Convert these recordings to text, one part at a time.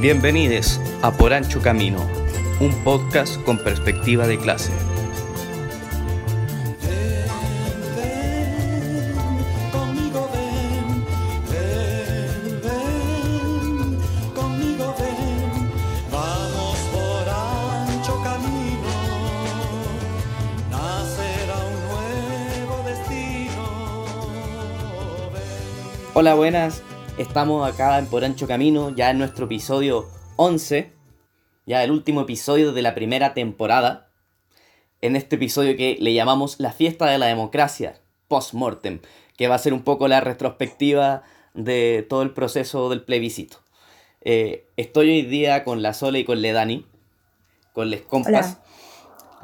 Bienvenidos a Por Ancho Camino, un podcast con perspectiva de clase. Hola, buenas. Estamos acá en Por Ancho Camino, ya en nuestro episodio 11, ya el último episodio de la primera temporada. En este episodio que le llamamos La fiesta de la democracia, post-mortem, que va a ser un poco la retrospectiva de todo el proceso del plebiscito. Eh, estoy hoy día con la Sole y con la Dani, con les compas.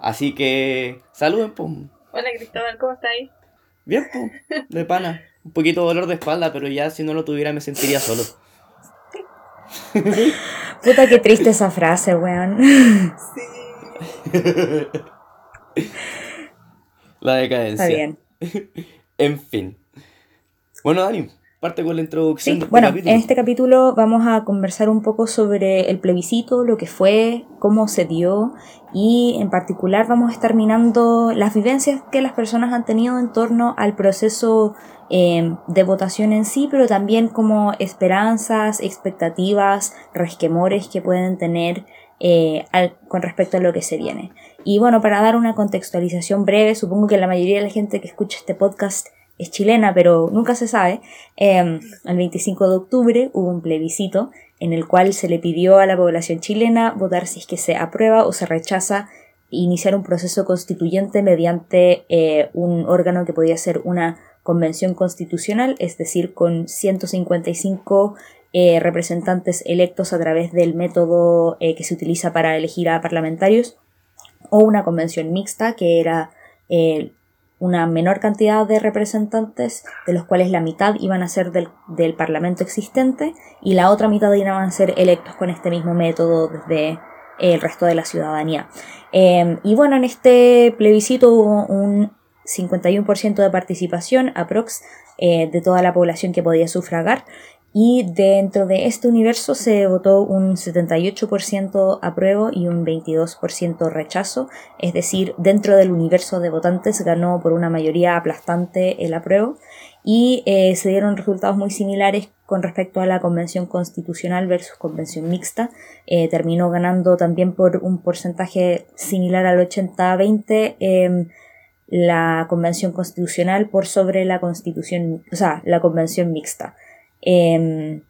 Así que saluden, pum. Hola Cristóbal, ¿cómo estáis? Bien, pum, de pana. Un poquito de dolor de espalda, pero ya si no lo tuviera me sentiría solo. Puta que triste esa frase, weón. La decadencia. Está bien. En fin. Bueno, Dani, parte con la introducción Sí, de este bueno, capítulo. en este capítulo vamos a conversar un poco sobre el plebiscito, lo que fue, cómo se dio y en particular vamos a estar minando las vivencias que las personas han tenido en torno al proceso eh, de votación en sí, pero también como esperanzas, expectativas, resquemores que pueden tener eh, con respecto a lo que se viene. Y bueno, para dar una contextualización breve, supongo que la mayoría de la gente que escucha este podcast es chilena, pero nunca se sabe. Eh, el 25 de octubre hubo un plebiscito en el cual se le pidió a la población chilena votar si es que se aprueba o se rechaza iniciar un proceso constituyente mediante eh, un órgano que podía ser una convención constitucional, es decir, con 155 eh, representantes electos a través del método eh, que se utiliza para elegir a parlamentarios, o una convención mixta, que era eh, una menor cantidad de representantes, de los cuales la mitad iban a ser del, del Parlamento existente y la otra mitad iban a ser electos con este mismo método desde el resto de la ciudadanía. Eh, y bueno, en este plebiscito hubo un 51% de participación, aprox, eh, de toda la población que podía sufragar. Y dentro de este universo se votó un 78% apruebo y un 22% rechazo. Es decir, dentro del universo de votantes ganó por una mayoría aplastante el apruebo. Y eh, se dieron resultados muy similares con respecto a la convención constitucional versus convención mixta. Eh, terminó ganando también por un porcentaje similar al 80-20 em, la convención constitucional por sobre la constitución, o sea, la convención mixta. Em,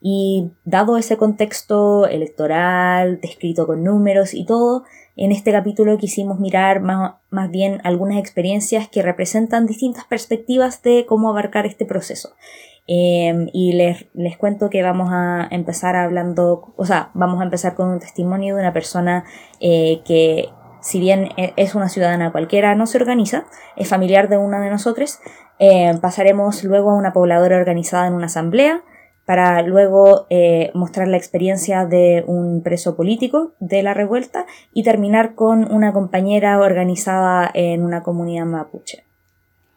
y dado ese contexto electoral, descrito con números y todo, en este capítulo quisimos mirar más, más bien algunas experiencias que representan distintas perspectivas de cómo abarcar este proceso. Em, y les, les cuento que vamos a empezar hablando, o sea, vamos a empezar con un testimonio de una persona eh, que, si bien e- es una ciudadana cualquiera, no se organiza, es familiar de una de nosotros. Eh, pasaremos luego a una pobladora organizada en una asamblea para luego eh, mostrar la experiencia de un preso político de la revuelta y terminar con una compañera organizada en una comunidad mapuche.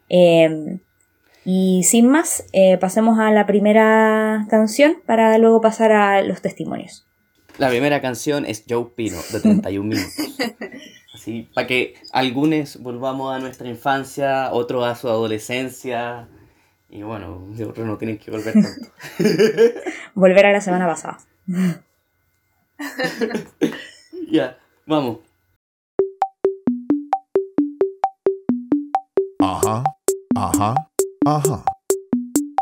Eh, y sin más, eh, pasemos a la primera canción para luego pasar a los testimonios. La primera canción es Joe Pino, de 31 minutos. Así, para que algunos volvamos a nuestra infancia, otros a su adolescencia. Y bueno, de otros no tienen que volver tanto. Volver a la semana pasada. ya, vamos. Ajá, ajá, ajá.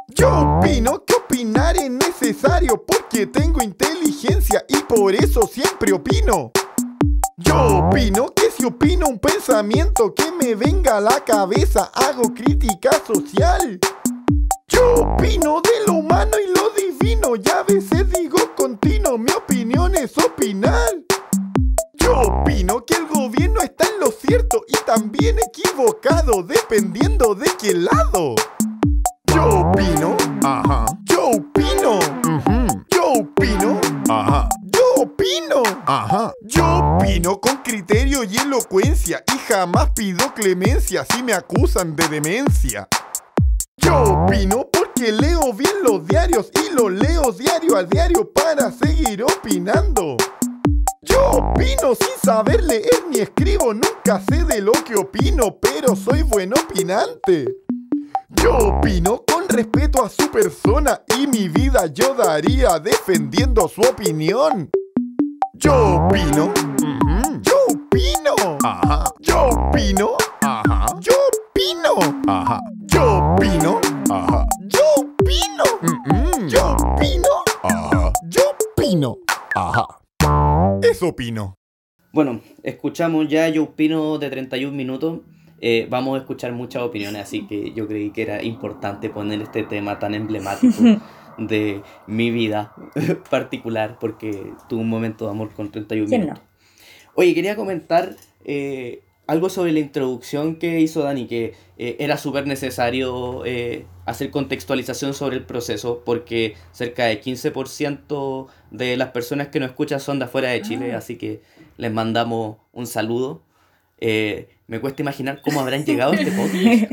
Yo opino que opinar es necesario porque tengo inteligencia y por eso siempre opino. Yo opino que si opino un pensamiento que me venga a la cabeza, hago crítica social. Yo opino de lo humano y lo divino, y a veces digo continuo, mi opinión es opinar. Yo opino que el gobierno está en lo cierto y también equivocado, dependiendo de qué lado. Yo opino, ajá. Yo opino, ujú. Yo opino, opino, ajá. Yo opino con criterio y elocuencia y jamás pido clemencia si me acusan de demencia. Yo opino porque leo bien los diarios y los leo diario a diario para seguir opinando. Yo opino sin saber leer ni escribo, nunca sé de lo que opino, pero soy buen opinante. Yo opino con respeto a su persona y mi vida yo daría defendiendo su opinión. Yo opino, yo opino, ajá, yo opino, ajá, yo opino, ajá, yo opino, ajá, yo opino, mm, yo opino, ajá, yo opino, ajá. Eso opino. Bueno, escuchamos ya Yo Opino de 31 minutos. Eh, vamos a escuchar muchas opiniones, así que yo creí que era importante poner este tema tan emblemático de mi vida particular, porque tuve un momento de amor con 31 ¿Quién minutos. Oye, quería comentar eh, algo sobre la introducción que hizo Dani, que eh, era súper necesario eh, hacer contextualización sobre el proceso, porque cerca del 15% de las personas que nos escuchan son de afuera de Chile, Ah. así que les mandamos un saludo. Eh, me cuesta imaginar cómo habrán llegado a este podcast.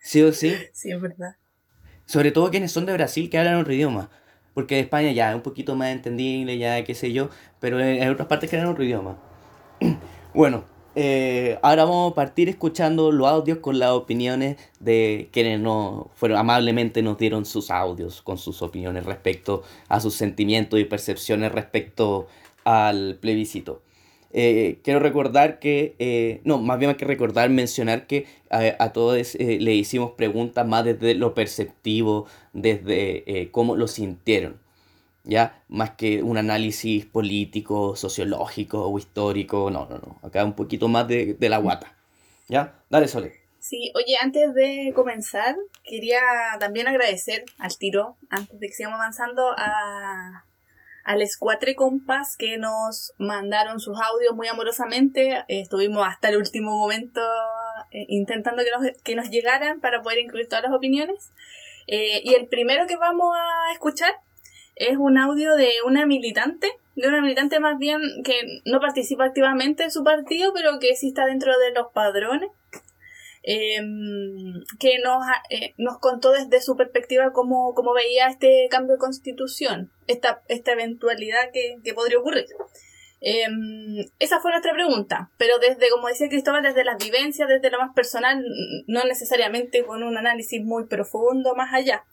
Sí o sí. Sí, es verdad. Sobre todo quienes son de Brasil que hablan otro idioma. Porque de España ya es un poquito más entendible, ya qué sé yo, pero en otras partes que hablan otro idioma. Bueno, eh, ahora vamos a partir escuchando los audios con las opiniones de quienes nos fueron amablemente nos dieron sus audios con sus opiniones respecto a sus sentimientos y percepciones respecto al plebiscito. Eh, quiero recordar que, eh, no, más bien que recordar, mencionar que a, a todos eh, le hicimos preguntas más desde lo perceptivo, desde eh, cómo lo sintieron, ¿ya? Más que un análisis político, sociológico o histórico, no, no, no, acá un poquito más de, de la guata, ¿ya? Dale, Sole. Sí, oye, antes de comenzar, quería también agradecer al tiro, antes de que sigamos avanzando, a, al Escuatre Compas que nos mandaron sus audios muy amorosamente. Estuvimos hasta el último momento eh, intentando que nos, que nos llegaran para poder incluir todas las opiniones. Eh, y el primero que vamos a escuchar es un audio de una militante, de una militante más bien que no participa activamente en su partido, pero que sí está dentro de los padrones eh, que nos, eh, nos contó desde su perspectiva cómo, cómo veía este cambio de constitución, esta, esta eventualidad que, que podría ocurrir. Eh, esa fue nuestra pregunta, pero desde, como decía Cristóbal, desde las vivencias, desde lo más personal, no necesariamente con un análisis muy profundo más allá.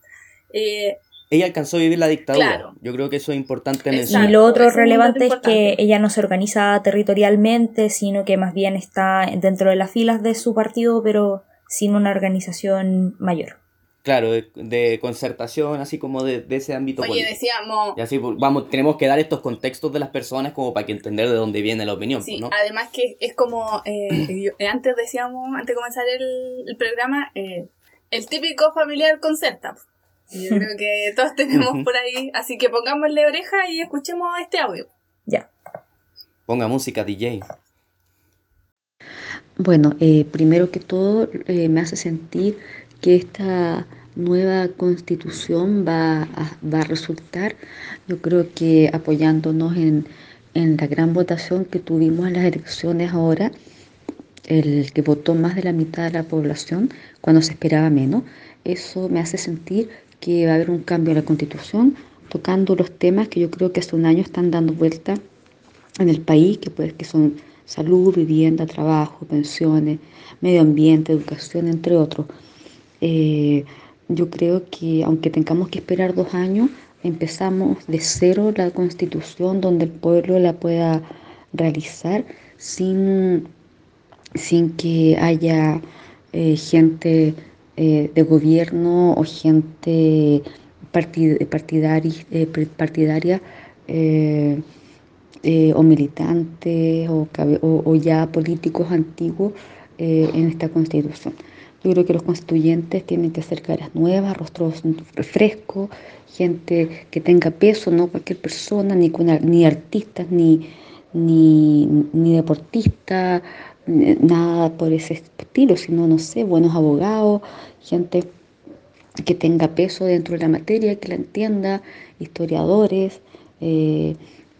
Eh, Ella alcanzó a vivir la dictadura. Claro. Yo creo que eso es importante Exacto. mencionar. Y lo otro es relevante es que ella no se organiza territorialmente, sino que más bien está dentro de las filas de su partido, pero sin una organización mayor. Claro, de, de concertación, así como de, de ese ámbito oye, político. decíamos, Y así pues, vamos, tenemos que dar estos contextos de las personas como para que entender de dónde viene la opinión, Sí, pues, ¿no? además que es como, eh, yo- eh, antes decíamos, antes de comenzar el, el programa, eh, el típico familiar concerta. Yo creo que todos tenemos por ahí, así que pongámosle oreja y escuchemos este audio. Ya. Ponga música, DJ. Bueno, eh, primero que todo eh, me hace sentir que esta nueva constitución va a, va a resultar, yo creo que apoyándonos en, en la gran votación que tuvimos en las elecciones ahora, el que votó más de la mitad de la población cuando se esperaba menos, eso me hace sentir que va a haber un cambio en la constitución, tocando los temas que yo creo que hace un año están dando vuelta en el país, que, pues, que son salud, vivienda, trabajo, pensiones, medio ambiente, educación, entre otros. Eh, yo creo que aunque tengamos que esperar dos años, empezamos de cero la constitución donde el pueblo la pueda realizar sin, sin que haya eh, gente eh, de gobierno o gente partid- eh, partidaria eh, eh, o militantes o, ya políticos antiguos en esta constitución. Yo creo que los constituyentes tienen que ser caras nuevas, rostros frescos, gente que tenga peso, no cualquier persona, ni, ni artistas, ni, ni, ni deportistas, nada por ese estilo, sino, no sé, buenos abogados, gente que tenga peso dentro de la materia, que la entienda, historiadores, eh,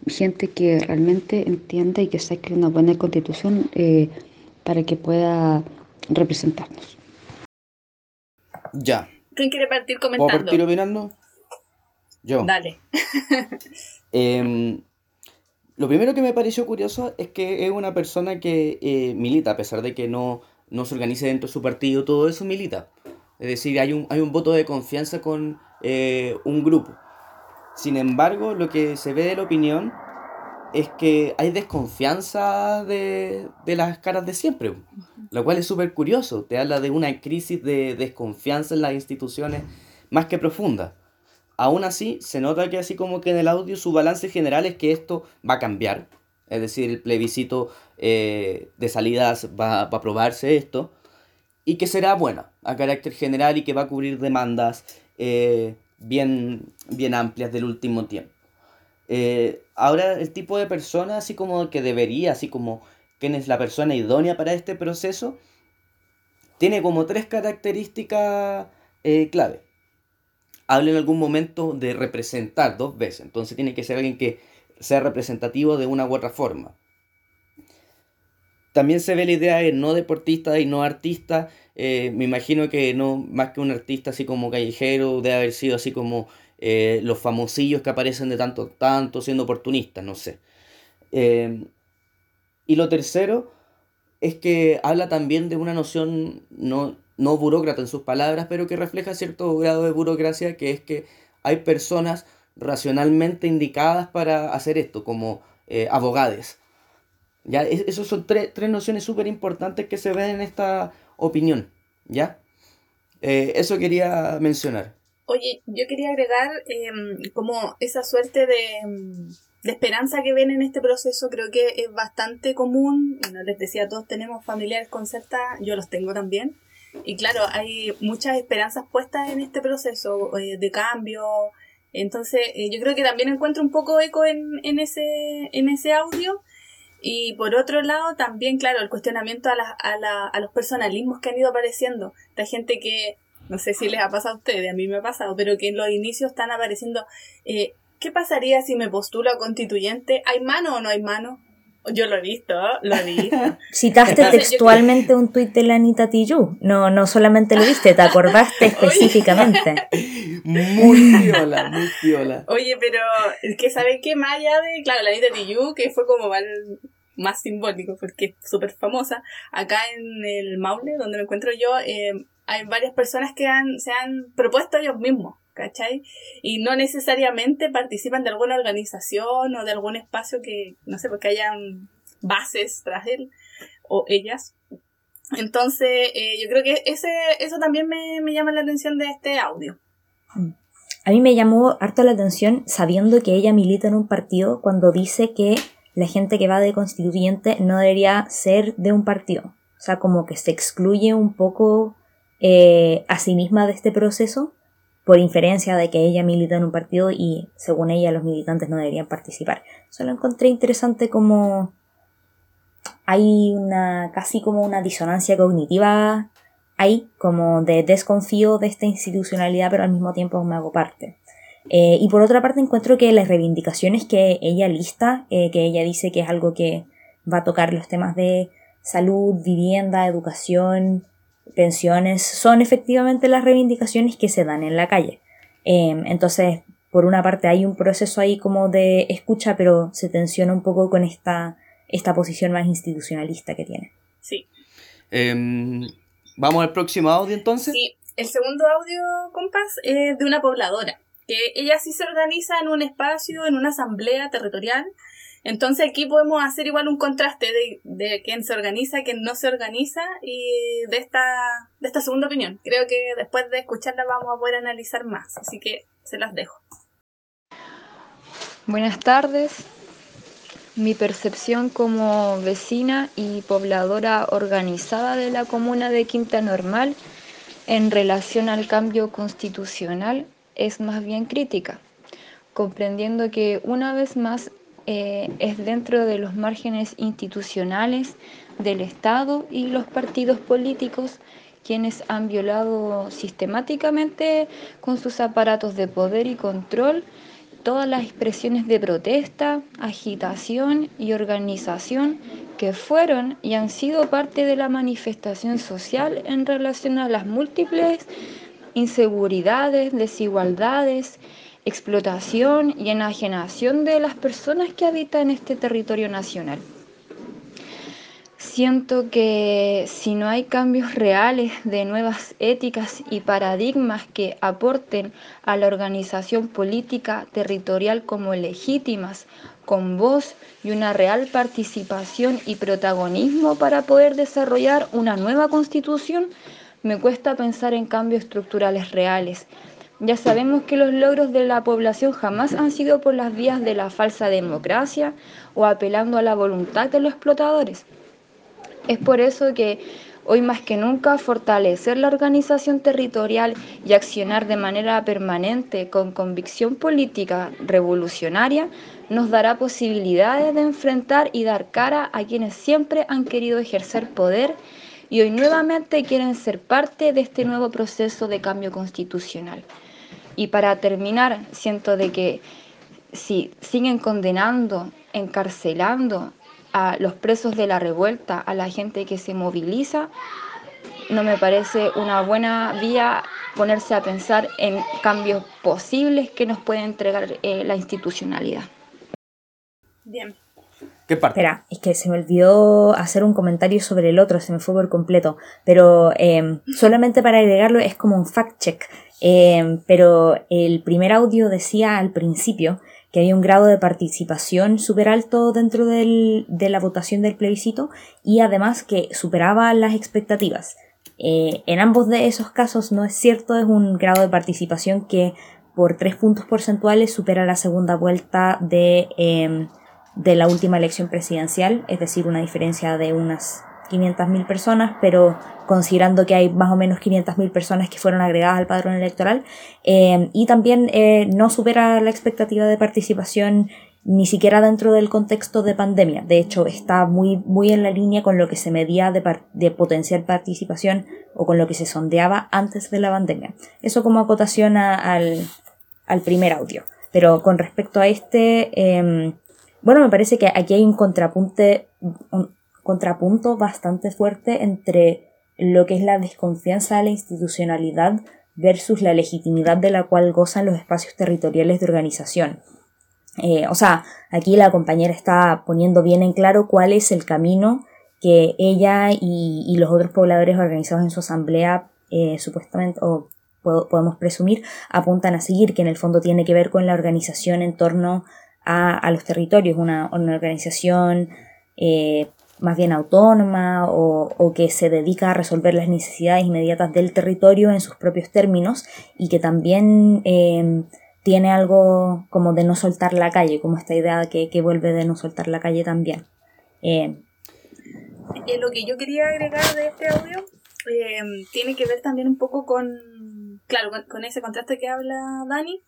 gente que realmente entienda y que saque una buena constitución eh, para que pueda representarnos. Ya. ¿Quién quiere partir ¿Puedo comentando? partir opinando? Yo. Dale. Em, lo primero que me pareció curioso es que es una persona que eh, milita, a pesar de que no, no se organice dentro de su partido, todo eso milita. Es decir, hay un, hay un voto de confianza con eh, un grupo. Sin embargo, lo que se ve de la opinión es que hay desconfianza de, de las caras de siempre, lo cual es súper curioso. Te habla de una crisis de desconfianza en las instituciones más que profunda. Aún así, se nota que así como que en el audio su balance general es que esto va a cambiar. Es decir, el plebiscito eh, de salidas va, a aprobarse esto. Y que será buena a carácter general y que va a cubrir demandas eh, bien, bien amplias del último tiempo. Eh, ahora, el tipo de persona, así como que debería, así como quién es la persona idónea para este proceso, tiene como tres características clave habla en algún momento de representar dos veces. Entonces tiene que ser alguien que sea representativo de una u otra forma. También se ve la idea de no deportista y no artista. Eh, me imagino que no más que un artista así como callejero, debe haber sido así como eh, los famosillos que aparecen de tanto tanto siendo oportunistas, no sé. Eh, y lo tercero es que habla también de una noción no, no burócrata en sus palabras, pero que refleja cierto grado de burocracia, que es que hay personas racionalmente indicadas para hacer esto, como eh, abogades. ¿Ya? Es- Esas son tres, tres nociones súper importantes que se ven en esta opinión. ¿Ya? Eh, eso quería mencionar. Oye, yo quería agregar em, como esa suerte de, de esperanza que ven en este proceso, creo que es bastante común. Bueno, les decía, todos tenemos familiares con secta, yo los tengo también. Y claro, hay muchas esperanzas puestas en este proceso eh, de cambio. Entonces, eh, yo creo que también encuentro un poco eco en, en, ese, en ese audio. Y por otro lado, también, claro, el cuestionamiento a, la- a, la- a los personalismos que han ido apareciendo. La gente que, no sé si les ha pasado a ustedes, a mí me ha pasado, pero que en los inicios están apareciendo, eh, ¿qué pasaría si me postulo a constituyente? ¿Hay mano o no hay mano? Yo lo he visto, lo he visto. Citaste Entonces, yo textualmente un tuit de la Anita Tijoux. No, no solamente lo viste, te acordaste específicamente. Muy piola, muy piola. Oye, pero es que ¿saben qué? Más allá de, claro, la Anita Tijoux, que fue como más, más simbólico, porque es súper famosa, acá en el Maule, donde me encuentro yo, eh, hay varias personas que han, se han propuesto ellos mismos, Y no necesariamente participan de alguna organización o de algún espacio que, no sé, porque hayan bases tras él o ellas. Entonces, eh, yo creo que ese, eso también me, me llama la atención de este audio. A mí me llamó harto la atención sabiendo que ella milita en un partido cuando dice que la gente que va de constituyente no debería ser de un partido. O sea, como que se excluye un poco eh, a sí misma de este proceso por inferencia de que ella milita en un partido y según ella los militantes no deberían participar. Eso lo encontré interesante como hay una casi como una disonancia cognitiva ahí, como de desconfío de esta institucionalidad, pero al mismo tiempo me hago parte. Eh, y por otra parte encuentro que las reivindicaciones que ella lista, eh, que ella dice que es algo que va a tocar los temas de salud, vivienda, educación, pensiones, son efectivamente las reivindicaciones que se dan en la calle. Eh, entonces, por una parte hay un proceso ahí como de escucha, pero se tensiona un poco con esta, esta posición más institucionalista que tiene. Sí. Em, Vamos al próximo audio entonces. Sí, el segundo audio, compas, es de una pobladora, que ella sí se organiza en un espacio, en una asamblea territorial. Entonces aquí podemos hacer igual un contraste de, de quién se organiza, quién no se organiza y de esta, de esta segunda opinión. Creo que después de escucharla vamos a poder analizar más, así que se las dejo. Buenas tardes. Mi percepción como vecina y pobladora organizada de la comuna de Quinta Normal en relación al cambio constitucional es más bien crítica, comprendiendo que una vez más eh, es dentro de los márgenes institucionales del Estado y los partidos políticos quienes han violado sistemáticamente con sus aparatos de poder y control todas las expresiones de protesta, agitación y organización que fueron y han sido parte de la manifestación social en relación a las múltiples inseguridades, desigualdades, explotación y enajenación de las personas que habitan este territorio nacional. Siento que si no hay cambios reales de nuevas éticas y paradigmas que aporten a la organización política territorial como legítimas, con voz y una real participación y protagonismo para poder desarrollar una nueva constitución, me cuesta pensar en cambios estructurales reales. Ya sabemos que los logros de la población jamás han sido por las vías de la falsa democracia o apelando a la voluntad de los explotadores. Es por eso que hoy más que nunca fortalecer la organización territorial y accionar de manera permanente con convicción política revolucionaria nos dará posibilidades de enfrentar y dar cara a quienes siempre han querido ejercer poder y hoy nuevamente quieren ser parte de este nuevo proceso de cambio constitucional. Y para terminar, siento de que si siguen condenando, encarcelando a los presos de la revuelta, a la gente que se moviliza, no me parece una buena vía ponerse a pensar en cambios posibles que nos puede entregar eh, la institucionalidad. Bien. ¿Qué parte? Espera, es que se me olvidó hacer un comentario sobre el otro, se me fue por completo. Pero eh, solamente para agregarlo es como un fact check. Eh, pero el primer audio decía al principio que había un grado de participación súper alto dentro del- de la votación del plebiscito y además que superaba las expectativas. Eh, en ambos de esos casos no es cierto, es un grado de participación que por tres puntos porcentuales supera la segunda vuelta de, eh, de la última elección presidencial, es decir, una diferencia de unas 500.000 personas, pero considerando que hay más o menos 500.000 personas que fueron agregadas al padrón electoral, eh, y también eh, no supera la expectativa de participación ni siquiera dentro del contexto de pandemia. De hecho, está muy, muy en la línea con lo que se medía de, de potencial participación o con lo que se sondeaba antes de la pandemia. Eso como acotación al, al primer audio. Pero con respecto a este, eh, bueno, me parece que aquí hay un contrapunte, un contrapunto bastante fuerte entre lo que es la desconfianza de la institucionalidad versus la legitimidad de la cual gozan los espacios territoriales de organización. Eh, o sea, aquí la compañera está poniendo bien en claro cuál es el camino que ella y, los otros pobladores organizados en su asamblea eh, supuestamente o po- podemos presumir apuntan a seguir, que en el fondo tiene que ver con la organización en torno a, a los territorios, una, una organización eh, más bien autónoma o, o que se dedica a resolver las necesidades inmediatas del territorio en sus propios términos y que también eh, tiene algo como de no soltar la calle, como esta idea que, que vuelve de no soltar la calle también. Eh, lo que yo quería agregar de este audio eh, tiene que ver también un poco con, claro, con, ese contraste que habla Dani,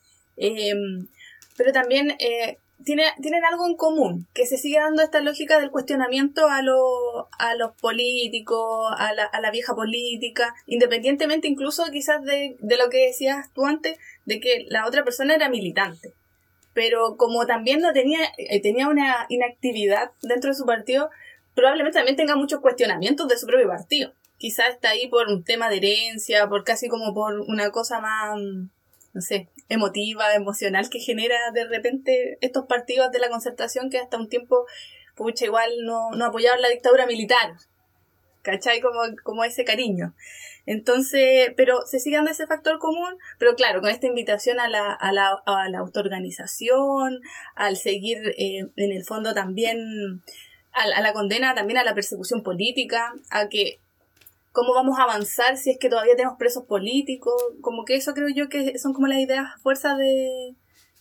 pero también eh, tiene, tienen algo en común, que se sigue dando esta lógica del cuestionamiento a, lo- a los políticos, a la, vieja política, independientemente incluso quizás de, de lo que decías tú antes, de que la otra persona era militante. Pero como también no tenía, eh, tenía una inactividad dentro de su partido, probablemente también tenga muchos cuestionamientos de su propio partido. Quizás está ahí por un tema de herencia, por casi como por una cosa más, mm, no sé, emotiva, emocional que genera de repente estos partidos de la concertación que hasta un tiempo, pucha, igual no, no apoyaban la dictadura militar. ¿Cachai? Como, como ese cariño. Entonces, pero se sigue dando ese factor común, pero claro, con esta invitación a la, a la, a la autoorganización, al seguir eh, en el fondo también a la condena, también a la persecución política, a que cómo vamos a avanzar si es que todavía tenemos presos políticos, como que eso creo yo que son como las ideas fuerzas de,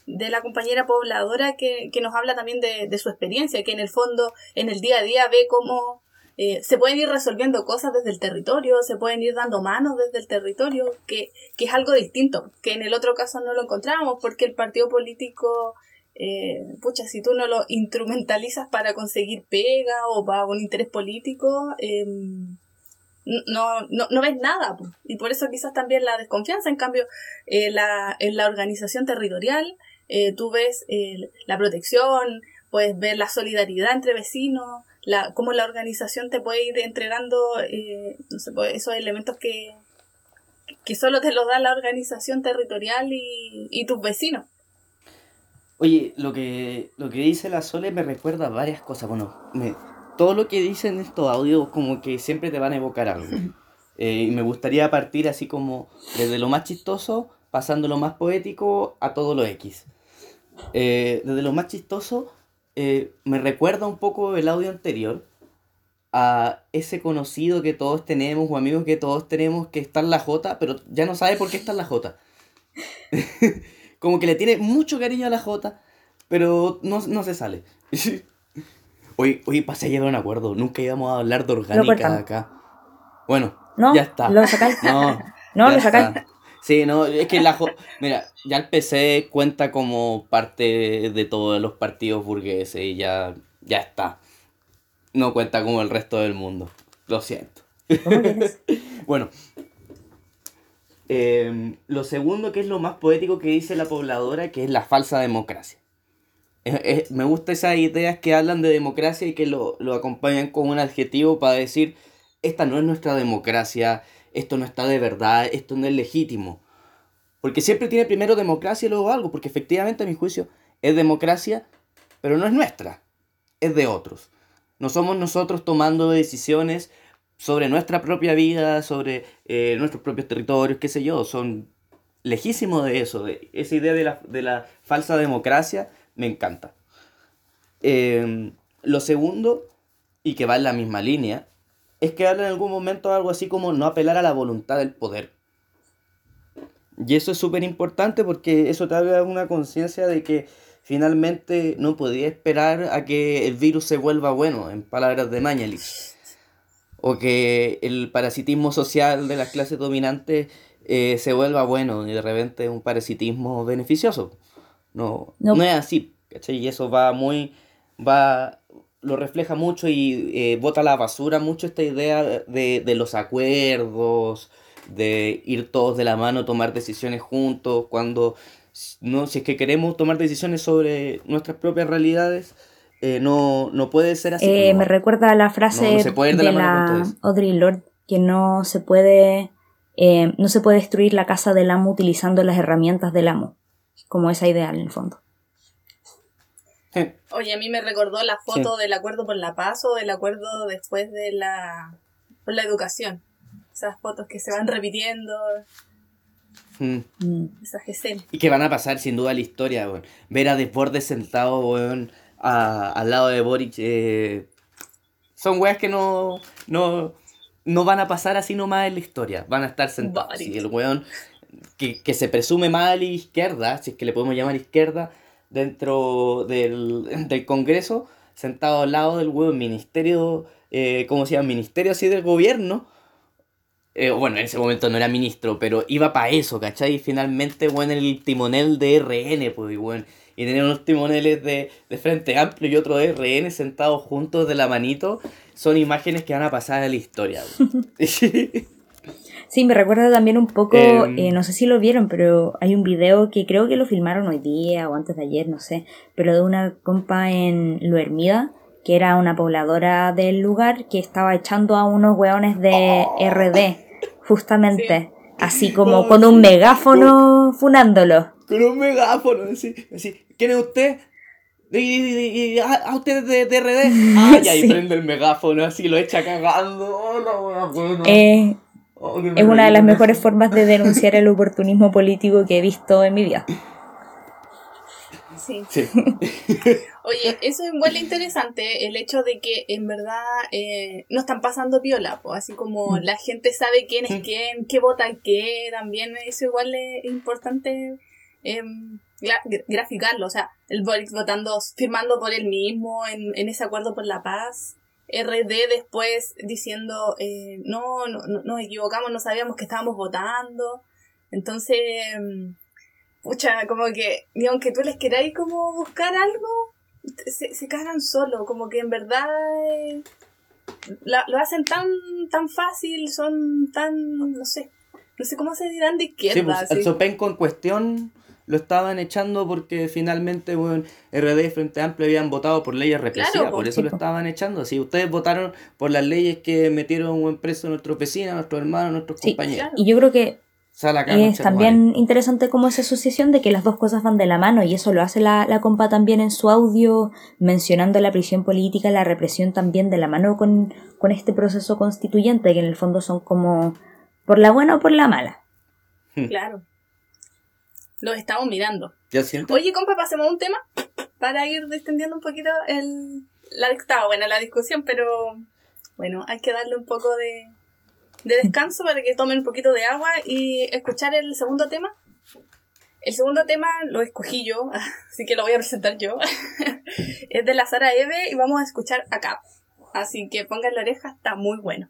de la compañera pobladora que, que nos habla también de, de su experiencia, que en el fondo, en el día a día ve cómo eh, se pueden ir resolviendo cosas desde el territorio, se pueden ir dando manos desde el territorio, que, que es algo distinto, que en el otro caso no lo encontramos, porque el partido político, eh, pucha, si tú no lo instrumentalizas para conseguir pega o para un interés político, eh, no, no, no ves nada. Y por eso quizás también la desconfianza, en cambio, eh, la, en la organización territorial, eh, tú ves eh, la protección, puedes ver la solidaridad entre vecinos, la, cómo la organización te puede ir entregando no sé, pues, esos elementos que, que solo te los da la organización territorial y, y tus vecinos. Oye, lo que, lo que dice la Sole me recuerda a varias cosas. Bueno, me, todo lo que dicen estos audios como que siempre te van a evocar algo. Eh, y me gustaría partir así como desde lo más chistoso, pasando lo más poético a todo lo X. Eh, desde lo más chistoso, eh, me recuerda un poco el audio anterior a ese conocido que todos tenemos o amigos que todos tenemos que está en la J, pero ya no sabe por qué está en la J. como que le tiene mucho cariño a la J, pero no, no se sale. Hoy, hoy pasé a llegar a un acuerdo. Nunca íbamos a hablar de orgánica acá. Bueno, No, ya está. lo sacáis. No, No, lo sacáis. está. Sí, no, es que la Mira, ya el PC cuenta como parte de todos los partidos burgueses y ya, ya está. No cuenta como el resto del mundo. Lo siento. Bueno. em, lo segundo que es lo más poético que dice la pobladora, que es la falsa democracia. Es- es- me gusta esas ideas que hablan de democracia y que lo, lo acompañan con un adjetivo para decir, esta no es nuestra democracia, esto no está de verdad, esto no es legítimo. Porque siempre tiene primero democracia y luego algo, porque efectivamente a mi juicio es democracia, pero no es nuestra, es de otros. No somos nosotros tomando decisiones sobre nuestra propia vida, sobre eh, nuestros propios territorios, qué sé yo, son lejísimos de eso, de esa idea de la, de la falsa democracia, me encanta. Eh, lo segundo, y que va en la misma línea, es que habla en algún momento algo así como no apelar a la voluntad del poder. Y eso es súper importante porque eso te habla de una conciencia de que finalmente no podía esperar a que el virus se vuelva bueno, en palabras de Mañalich. O que el parasitismo social de las clases dominantes eh, se vuelva bueno y de repente un parasitismo beneficioso. No, No. no. es así, ¿cachai? Y eso va muy, va, lo refleja mucho y eh, bota a la basura mucho esta idea de, de los acuerdos, de ir todos de la mano, tomar decisiones juntos, cuando no, si es que queremos tomar decisiones sobre nuestras propias realidades, eh, no, no puede ser así. Eh, no. me recuerda a la frase No, no se puede ir de de la mano con la todo eso. Audre Lorde que no se puede eh, no se puede destruir la casa del amo utilizando las herramientas del amo. Como esa idea en el fondo. Oye, a mí me recordó la foto del acuerdo por la paz o del acuerdo después de la por la educación. Esas fotos que se van repitiendo, Mm. Mm. esas escenas. Y que van a pasar sin duda a la historia, weón. Ver a Desbordes sentado, weón, a- al lado de Boric. eh, son weas que no, no, no van a pasar así nomás en la historia. Van a estar sentados. Y el weón que, que se presume más a la izquierda, si es que le podemos llamar izquierda, dentro del, del Congreso, sentado al lado del weón ministerio, eh, ¿cómo se llama? Ministerio así del gobierno. Eh, bueno, en ese momento no era ministro, pero iba para eso, ¿cachai? Y finalmente, bueno, el timonel de RN, pues, y bueno, y tener unos timoneles de, de Frente Amplio y otro de RN sentados juntos de la manito, son imágenes que van a pasar a la historia. Sí, me recuerda también un poco, Em. eh, no sé si lo vieron, pero hay un video que creo que lo filmaron hoy día o antes de ayer, no sé, pero de una compa en Lo Hermida, que era una pobladora del lugar que estaba echando a unos hueones de RD, justamente, así como con un sí. megáfono funándolo. Con un megáfono, así, así. ¿Quién es usted? Y, y- y- a, a usted de, de RD. Ah, y ahí Sí. prende el megáfono, así lo echa cagando. Oh. Eh, es una de las mejores eso. formas de denunciar el oportunismo político que he visto en mi vida. Sí. Sí. Oye, eso es igual interesante, el hecho de que en verdad eh, no están pasando piola, pues, así como la gente sabe quién es Mm. quién, qué vota qué, también eso igual es importante em, gra- gra- graficarlo, o sea, el Boric votando, firmando por él mismo en, en ese acuerdo por la paz, RD después diciendo, eh, no, no, no, nos equivocamos, no sabíamos que estábamos votando, entonces... em, Pucha, como que, ni aunque tú les queráis como buscar algo, se, se cagan solo, como que en verdad eh, la- lo hacen tan tan fácil, son tan, no sé, no sé cómo se dirán de Sí, izquierda. pues, así. el Sopenco en cuestión lo estaban echando porque finalmente, bueno, RD y Frente Amplio habían votado por leyes represivas, Claro, por po, eso sí, lo estaban echando. Si ustedes votaron por las leyes que metieron buen preso a nuestros vecinos, a nuestros hermanos, a nuestros Sí, compañeros. Y yo creo que acá, es también interesante como esa asociación de que las dos cosas van de la mano y eso lo hace la, la compa también en su audio mencionando la prisión política, la represión también de la mano con, con este proceso constituyente que en el fondo son como por la buena o por la mala. Claro. Los estamos mirando. Oye, compa, pasemos un tema para ir distendiendo un poquito el... La, estaba buena la discusión, pero bueno, hay que darle un poco de, de descanso para que tomen un poquito de agua y escuchar el segundo tema. El segundo tema lo escogí yo, así que lo voy a presentar yo. es de la Sara Eve y vamos a escuchar acá. Así que pongan la oreja, está muy bueno.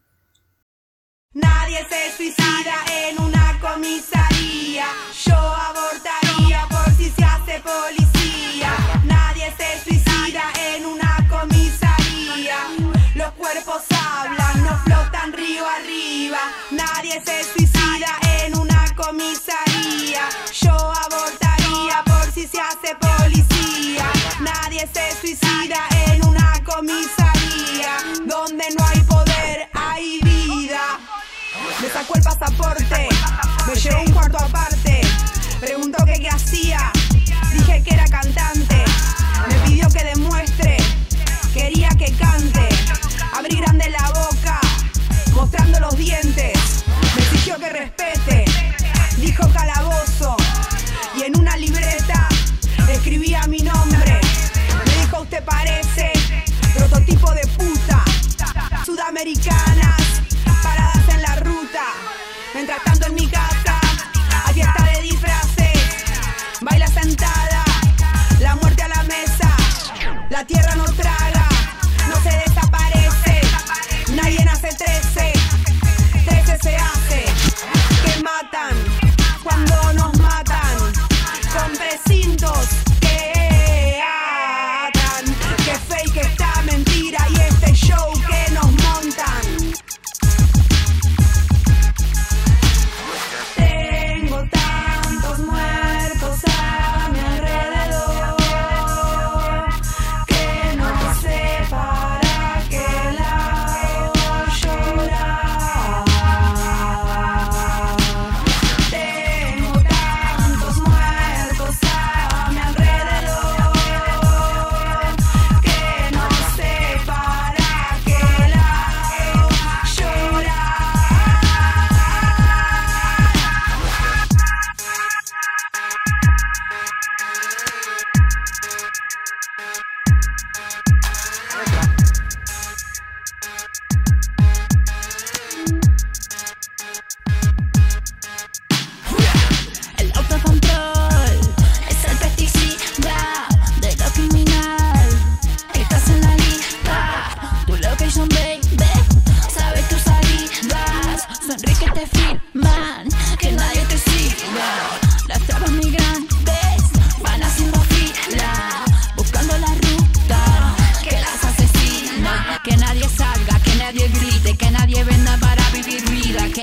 Nadie se suicida en una comisaría. Yo abortaría por si se hace policía. Nadie se suicida en una comisaría. Los cuerpos hablan, no flotan río arriba. Nadie se suicida Preguntó que qué hacía, dije que era cantante. Me pidió que demuestre, quería que cante. Abrí grande la boca, mostrando los dientes. Me exigió que respete, dijo calabozo. Y en una libreta escribía mi nombre. Me dijo usted parece prototipo de puta sudamericanas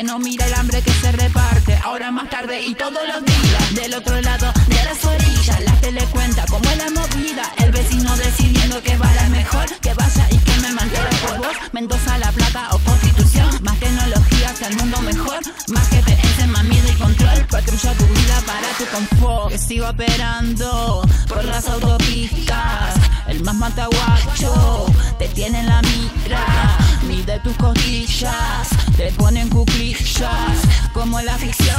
no mira el hambre que se reparte, ahora más tarde y todos los días. Del otro lado de las orillas, la tele cuenta cómo es la movida. El vecino decidiendo que va la mejor, que vaya y que me mantenga por vos. Mendoza, La Plata o Constitución, más tecnología hacia el mundo mejor. Más que te más miedo y control, patrulla tu vida para tu confort. Que sigo operando por las autopistas. El más mataguacho te tiene en la mira. Mide tus costillas, te ponen cuclillas. Como en la ficción,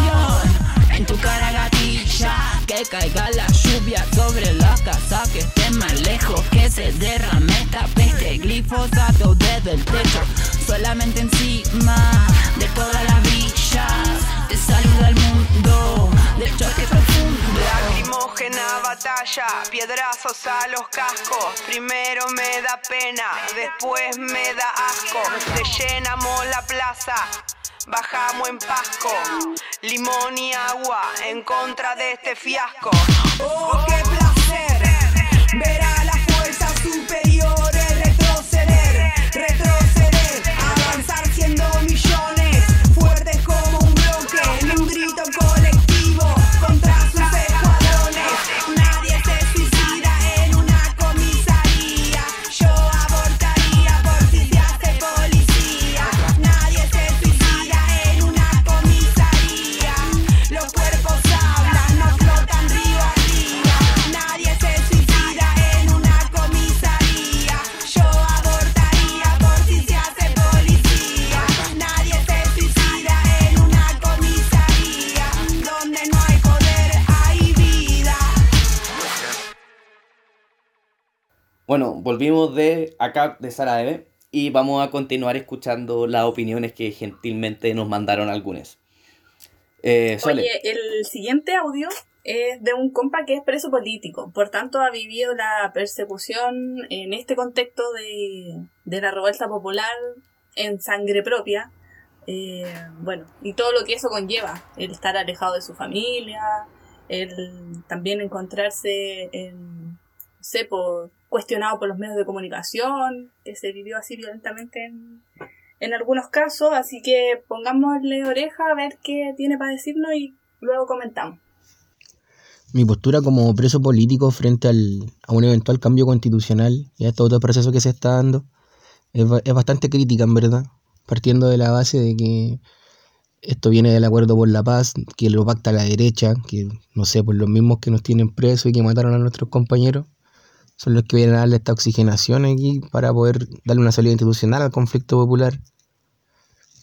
en tu cara gatilla. Que caiga la lluvia sobre la casa, que esté más lejos. Que se derrame esta peste, glifosato desde el techo. Solamente encima Piedrazos a los cascos. Primero me da pena, después me da asco. Te llenamos la plaza, bajamos en Pasco. Limón y agua en contra de este fiasco. Oh, qué placer ver Bueno, volvimos de acá de Sarajevo y vamos a continuar escuchando las opiniones que gentilmente nos mandaron algunos. Eh, Oye, el siguiente audio es de un compa que es preso político, por tanto ha vivido la persecución en este contexto de, de la revuelta popular en sangre propia. Eh, bueno, y todo lo que eso conlleva, el estar alejado de su familia, el también encontrarse en, no sé, por, cuestionado por los medios de comunicación, que se vivió así violentamente en, algunos casos, así que pongámosle oreja a ver qué tiene para decirnos y luego comentamos. Mi postura como preso político frente al, a un eventual cambio constitucional y a todo este proceso que se está dando es, es bastante crítica, en verdad, partiendo de la base de que esto viene del acuerdo por la paz, que lo pacta la derecha, que no sé, por los mismos que nos tienen presos y que mataron a nuestros compañeros, son los que vienen a darle esta oxigenación aquí para poder darle una salida institucional al conflicto popular.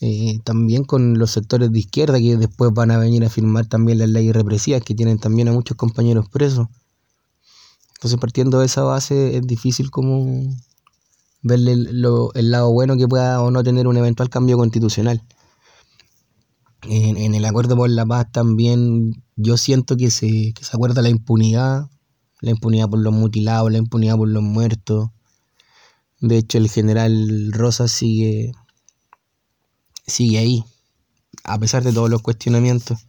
Eh, también con los sectores de izquierda que después van a venir a firmar también las leyes represivas que tienen también a muchos compañeros presos. Entonces partiendo de esa base es difícil como verle el, lo- el lado bueno que pueda o no tener un eventual cambio constitucional. En, en el acuerdo por la paz también yo siento que se, que se acuerda la impunidad, la impunidad por los mutilados, la impunidad por los muertos. De hecho el general Rosas sigue sigue ahí, a pesar de todos los cuestionamientos.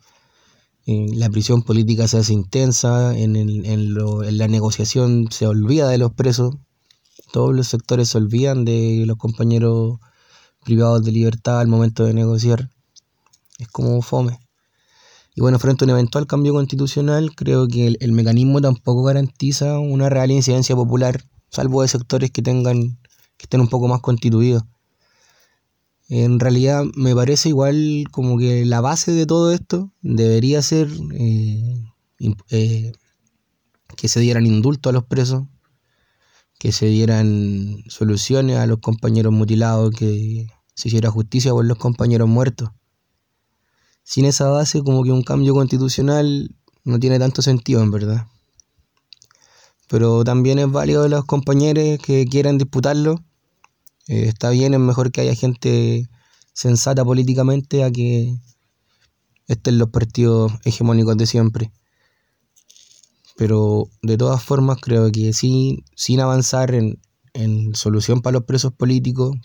Eh, la prisión política se hace intensa, en, el- en lo- en la negociación se olvida de los presos, todos los sectores se olvidan de los compañeros privados de libertad al momento de negociar. Es como fome. Y bueno, frente a un eventual cambio constitucional, creo que el, el mecanismo tampoco garantiza una real incidencia popular, salvo de sectores que tengan, que estén un poco más constituidos. En realidad me parece igual como que la base de todo esto debería ser eh, eh, que se dieran indultos a los presos, que se dieran soluciones a los compañeros mutilados, que se hiciera justicia por los compañeros muertos. Sin esa base como que un cambio constitucional no tiene tanto sentido en verdad. Pero también es válido de los compañeros que quieran disputarlo eh, está bien, es mejor que haya gente sensata políticamente a que estén los partidos hegemónicos de siempre. Pero de todas formas creo que sí, sin avanzar en, en solución para los presos políticos,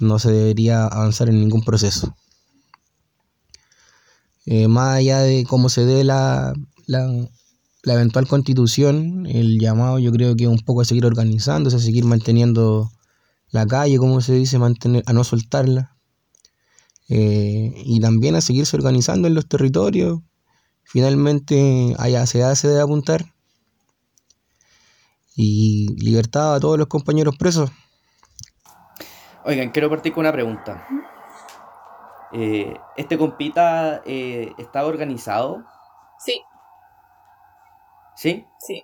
no se debería avanzar en ningún proceso. Eh, más allá de cómo se dé la, la, la eventual constitución, el llamado yo creo que es un poco a seguir organizándose, a seguir manteniendo la calle, como se dice, mantener, a no soltarla. Eh, y también a seguirse organizando en los territorios. Finalmente, allá se hace de apuntar. Y libertad a todos los compañeros presos. Oigan, quiero partir con una pregunta. Eh, ¿Este compita eh, está organizado? Sí, ¿Sí? sí,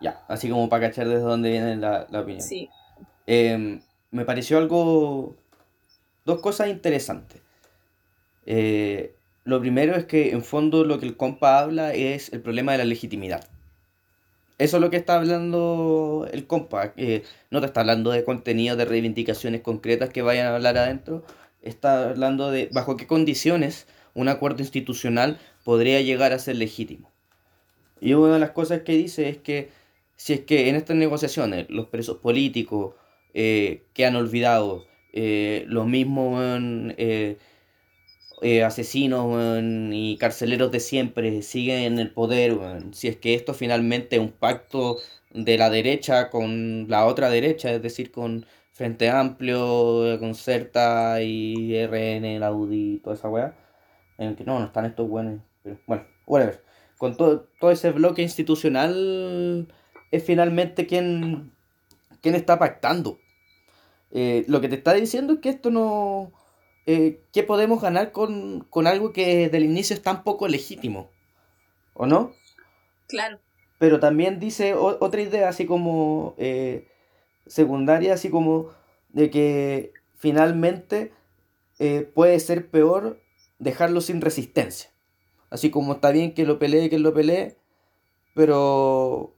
Ya, así como para cachar desde dónde viene la, la opinión. sí. Eh, me pareció algo. Dos cosas interesantes. Eh, lo primero es que en fondo lo que el compa habla es el problema de la legitimidad. Eso es lo que está hablando el compa. no te está hablando de contenido, de reivindicaciones concretas que vayan a hablar adentro. Está hablando de bajo qué condiciones un acuerdo institucional podría llegar a ser legítimo. Y una de las cosas que dice es que si es que en estas negociaciones los presos políticos eh, que han olvidado, eh, los mismos eh, asesinos y carceleros de siempre siguen en el poder, si es que esto finalmente es un pacto de la derecha con la otra derecha, es decir, con Frente Amplio, con CERTA y RN, la UDI, toda esa weá, en que no, no están estos buenos, pero bueno, whatever. Con todo, todo ese bloque institucional es finalmente quien, quien está pactando. Eh, lo que te está diciendo es que esto no... Eh, ¿Qué podemos ganar con, con algo que desde el inicio es tan poco legítimo? ¿O no? Claro. Pero también dice o- otra idea así como eh, secundaria, así como de que finalmente eh, puede ser peor dejarlo sin resistencia. Así como está bien que lo pelee, que lo pelee, pero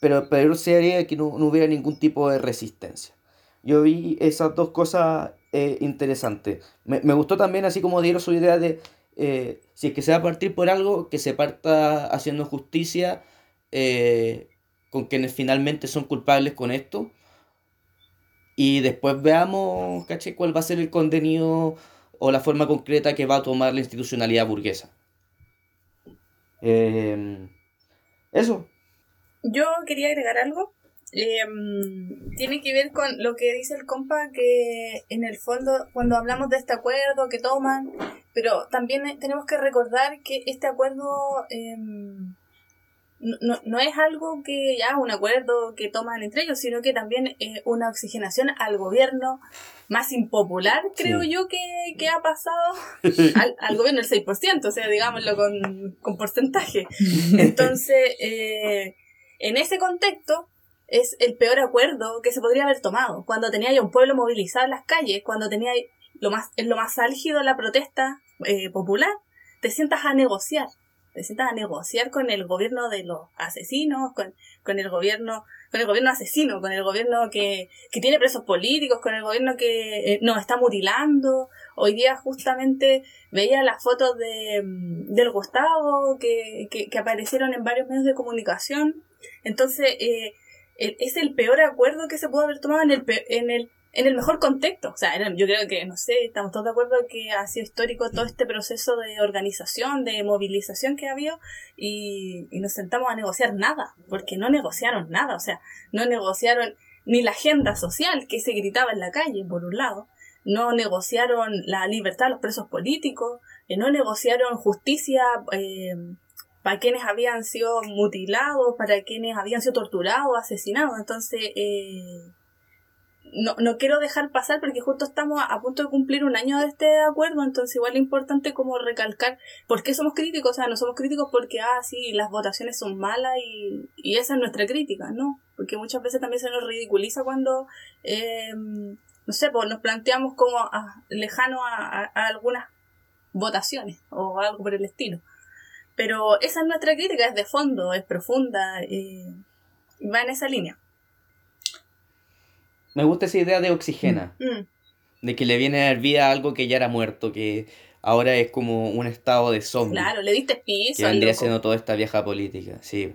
pero peor sería que no, no hubiera ningún tipo de resistencia. Yo vi esas dos cosas eh, interesantes. Me, me gustó también así como dieron su idea de eh, si es que se va a partir por algo, que se parta haciendo justicia eh, con quienes finalmente son culpables con esto. Y después veamos, ¿caché? cuál va a ser el contenido o la forma concreta que va a tomar la institucionalidad burguesa. Eh, eso. Yo quería agregar algo. Eh, tiene que ver con lo que dice el compa, que en el fondo, cuando hablamos de este acuerdo que toman, pero también tenemos que recordar que este acuerdo eh, no, es algo que ya un acuerdo que toman entre ellos, sino que también es una oxigenación al gobierno más impopular, creo Sí. yo, que, que ha pasado al, al gobierno el 6%, o sea, digámoslo con, con porcentaje. Entonces, eh, en ese contexto, es el peor acuerdo que se podría haber tomado. Cuando tenía ya un pueblo movilizado en las calles, cuando tenía lo más, en lo más álgido la protesta eh, popular, te sientas a negociar. Te sientas a negociar con el gobierno de los asesinos, con, con el gobierno, con el gobierno asesino, con el gobierno que, que tiene presos políticos, con el gobierno que eh, nos está mutilando. Hoy día justamente veía las fotos de, mm, del Gustavo que, que, que aparecieron en varios medios de comunicación. Entonces, eh, el- es el peor acuerdo que se pudo haber tomado en el, en el, en el mejor contexto. O sea, yo creo que, no sé, estamos todos de acuerdo que ha sido histórico todo este proceso de organización, de movilización que ha habido y, y nos sentamos a negociar nada, porque no negociaron nada. O sea, no negociaron ni la agenda social que se gritaba en la calle, por un lado. No negociaron la libertad de los presos políticos, eh, no negociaron justicia eh, para quienes habían sido mutilados, para quienes habían sido torturados, asesinados. Entonces, eh, no, no quiero dejar pasar porque justo estamos a, punto de cumplir un año de este acuerdo, entonces igual es importante como recalcar por qué somos críticos, o sea, no somos críticos porque, ah, sí, las votaciones son malas y, y esa es nuestra crítica, ¿no? Porque muchas veces también se nos ridiculiza cuando, eh, no sé, pues nos planteamos como ah, lejano a, a- a algunas votaciones o algo por el estilo. Pero esa es nuestra crítica, es de fondo, es profunda, eh, y va en esa línea. Me gusta esa idea de oxigena, Mm, de que le viene a dar vida a algo que ya era muerto, que ahora es como un estado de zombie. claro, le diste piso. que vendría siendo toda esta vieja política, sí.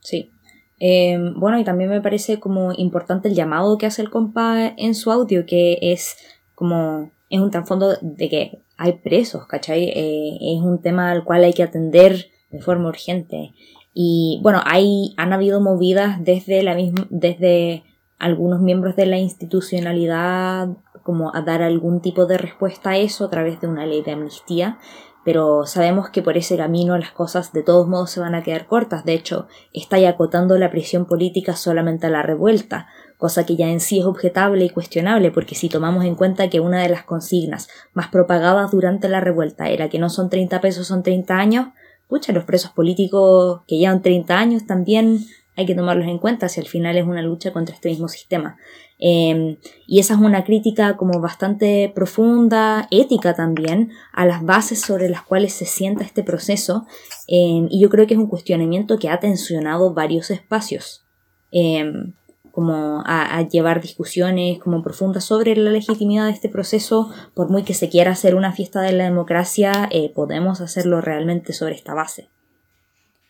Sí. Eh, bueno, y también me parece como importante el llamado que hace el compa en su audio, que es como, es un trasfondo de que hay presos, ¿cachai? Eh, es un tema al cual hay que atender de forma urgente. Y bueno, hay, han habido movidas desde la misma, desde algunos miembros de la institucionalidad como a dar algún tipo de respuesta a eso a través de una ley de amnistía, pero sabemos que por ese camino las cosas de todos modos se van a quedar cortas. De hecho, está ya acotando la prisión política solamente a la revuelta, cosa que ya en sí es objetable y cuestionable, porque si tomamos en cuenta que una de las consignas más propagadas durante la revuelta era que no son 30 pesos, son 30 años, pucha, los presos políticos que llevan 30 años también hay que tomarlos en cuenta si al final es una lucha contra este mismo sistema. Eh, y esa es una crítica como bastante profunda, ética también, a las bases sobre las cuales se sienta este proceso. Eh, y yo creo que es un cuestionamiento que ha tensionado varios espacios. Eh, como a, a llevar discusiones como profundas sobre la legitimidad de este proceso, por muy que se quiera hacer una fiesta de la democracia, eh, podemos hacerlo realmente sobre esta base.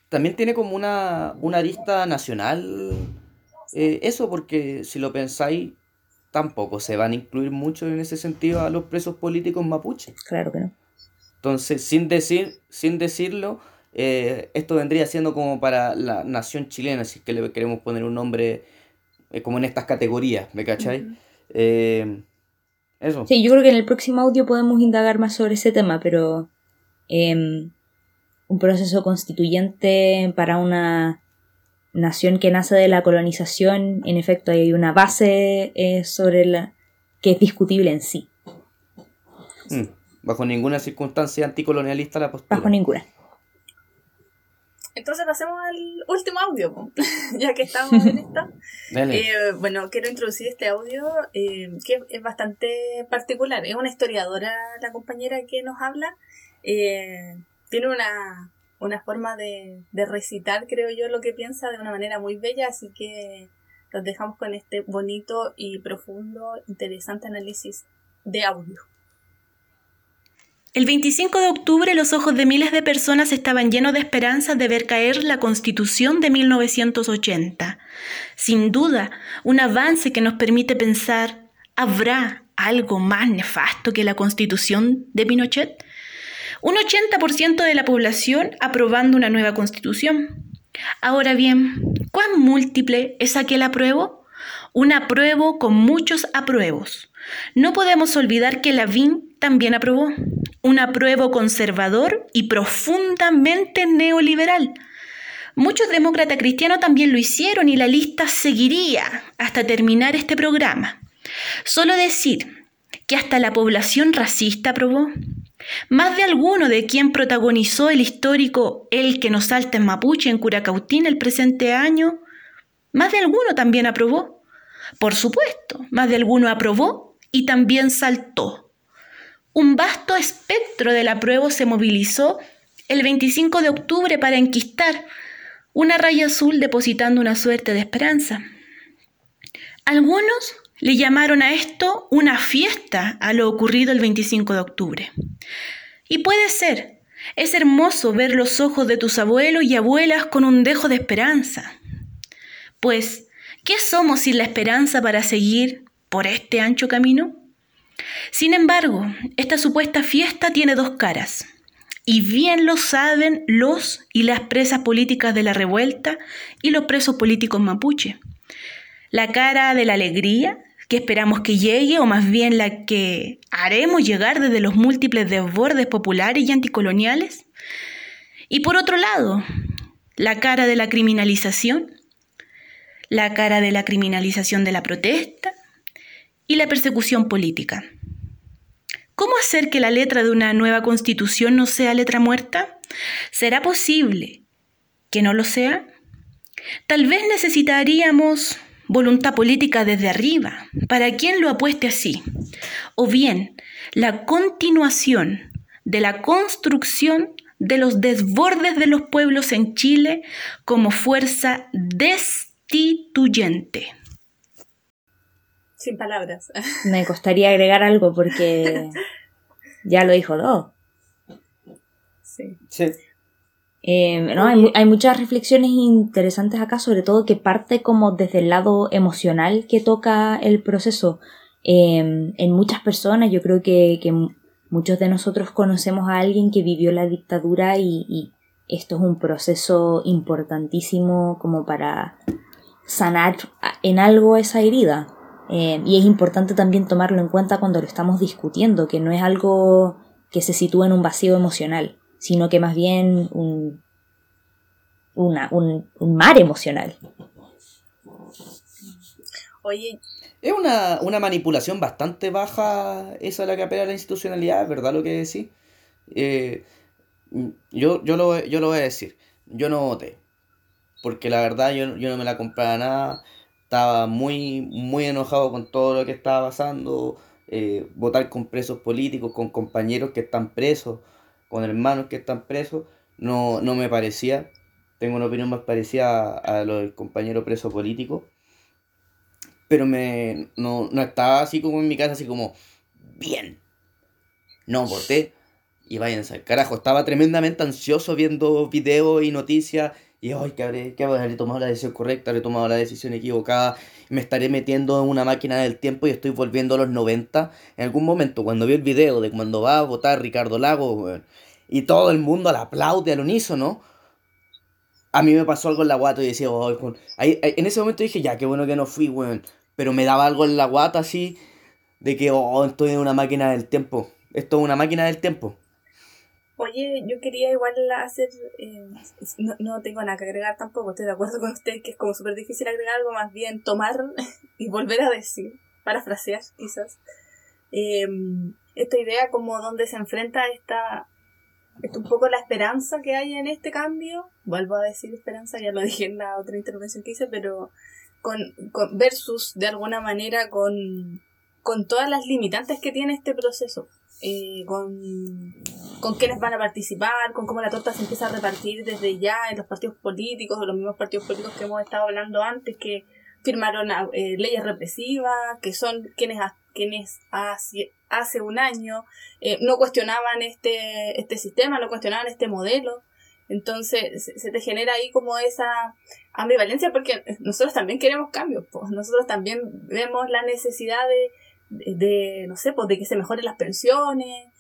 También tiene como una, una arista nacional eh, eso, porque si lo pensáis, tampoco se van a incluir mucho en ese sentido a los presos políticos mapuches. Claro que no. Entonces, sin decir, sin decirlo, eh, esto vendría siendo como para la nación chilena, si es que le queremos poner un nombre eh, como en estas categorías, ¿me cachai? Eh, eso. Sí, yo creo que en el próximo audio podemos indagar más sobre ese tema, pero em, un proceso constituyente para una nación que nace de la colonización, en efecto hay una base eh, sobre la que es discutible en sí, Mm, Bajo ninguna circunstancia anticolonialista la postura. bajo ninguna. Entonces pasemos al último audio, ya que estamos en esto. Dale. Eh, bueno, quiero introducir este audio eh, que es bastante particular. Es una historiadora la compañera que nos habla. Eh, tiene una, una forma de, de recitar, creo yo, lo que piensa de una manera muy bella, así que los dejamos con este bonito y profundo, interesante análisis de audio. El 25 de octubre los ojos de miles de personas estaban llenos de esperanzas de ver caer la Constitución de 1980. Sin duda, un avance que nos permite pensar, ¿habrá algo más nefasto que la Constitución de Pinochet? Un 80% de la población aprobando una nueva Constitución. Ahora bien, ¿cuán múltiple es aquel apruebo? Un apruebo con muchos apruebos. No podemos olvidar que Lavín también aprobó un apruebo conservador y profundamente neoliberal. Muchos demócratas cristianos también lo hicieron y la lista seguiría hasta terminar este programa. Solo decir que hasta la población racista aprobó. Más de alguno de quien protagonizó el histórico El que nos salta en Mapuche en Curacautín el presente año, más de alguno también aprobó. Por supuesto, más de alguno aprobó y también saltó un vasto espectro del apruebo se movilizó el 25 de octubre para enquistar una raya azul depositando una suerte de esperanza. Algunos le llamaron a esto una fiesta a lo ocurrido el 25 de octubre. Y puede ser, es hermoso ver los ojos de tus abuelos y abuelas con un dejo de esperanza. Pues, ¿qué somos sin la esperanza para seguir por este ancho camino? Sin embargo, esta supuesta fiesta tiene dos caras, y bien lo saben los y las presas políticas de la revuelta y los presos políticos mapuche. La cara de la alegría, que esperamos que llegue, o más bien la que haremos llegar desde los múltiples desbordes populares y anticoloniales. Y por otro lado, la cara de la criminalización, la cara de la criminalización de la protesta y la persecución política. ¿Cómo hacer que la letra de una nueva constitución no sea letra muerta? ¿Será posible que no lo sea? Tal vez necesitaríamos voluntad política desde arriba, para quien lo apueste así, o bien la continuación de la construcción de los desbordes de los pueblos en Chile como fuerza destituyente. Sin palabras. Me costaría agregar algo porque ya lo dijo todo. Sí. Sí. Eh, no, hay, hay muchas reflexiones interesantes acá, sobre todo que parte como desde el lado emocional que toca el proceso. Eh, en muchas personas, yo creo que, que mu- muchos de nosotros conocemos a alguien que vivió la dictadura y, esto es un proceso importantísimo como para sanar en algo esa herida. Eh, y es importante también tomarlo en cuenta cuando lo estamos discutiendo, que no es algo que se sitúa en un vacío emocional, sino que más bien un, una- un, mar emocional. Oye, Es una, una manipulación bastante baja esa a la que apela la institucionalidad, ¿es verdad lo que decís? Eh, yo, yo, lo, yo lo voy a decir, yo no voté, porque la verdad yo, yo no me la compraba nada, estaba muy, muy enojado con todo lo que estaba pasando, eh, votar con presos políticos, con compañeros que están presos, con hermanos que están presos, no, no me parecía, tengo una opinión más parecida a, lo del compañero preso político pero me no, no estaba así como en mi casa, así como, bien, no voté y váyanse al carajo. Estaba tremendamente ansioso viendo videos y noticias y, ay, que habré, habré tomado la decisión correcta, habré tomado la decisión equivocada, me estaré metiendo en una máquina del tiempo y estoy volviendo a los 90. En algún momento, cuando vi el video de cuando va a votar Ricardo Lago, y todo el mundo la aplaude al unísono, a mí me pasó algo en la guata y decía, ahí- en ese momento dije, ya, qué bueno que no fui, weón. Pero me daba algo en la guata así, de que, oh, estoy en una máquina del tiempo. Esto es una máquina del tiempo. Oye, yo quería igual hacer, eh, no, no tengo nada que agregar tampoco, estoy de acuerdo con usted que es como súper difícil agregar algo, más bien tomar y volver a decir, parafrasear quizás, eh, esta idea como donde se enfrenta esta, esta un poco la esperanza que hay en este cambio, vuelvo a decir esperanza, ya lo dije en la otra intervención que hice, pero con, con versus de alguna manera con, con todas las limitantes que tiene este proceso, eh, con con quiénes van a participar, con cómo la torta se empieza a repartir desde ya en los partidos políticos, o los mismos partidos políticos que hemos estado hablando antes, que firmaron eh, leyes represivas, que son quienes, quienes hace, hace un año eh, no cuestionaban este, este sistema, no cuestionaban este modelo. Entonces se, se te genera ahí como esa ambivalencia porque nosotros también queremos cambios, pues. nosotros también vemos la necesidad de, de, de, no sé, pues de que se mejoren las pensiones.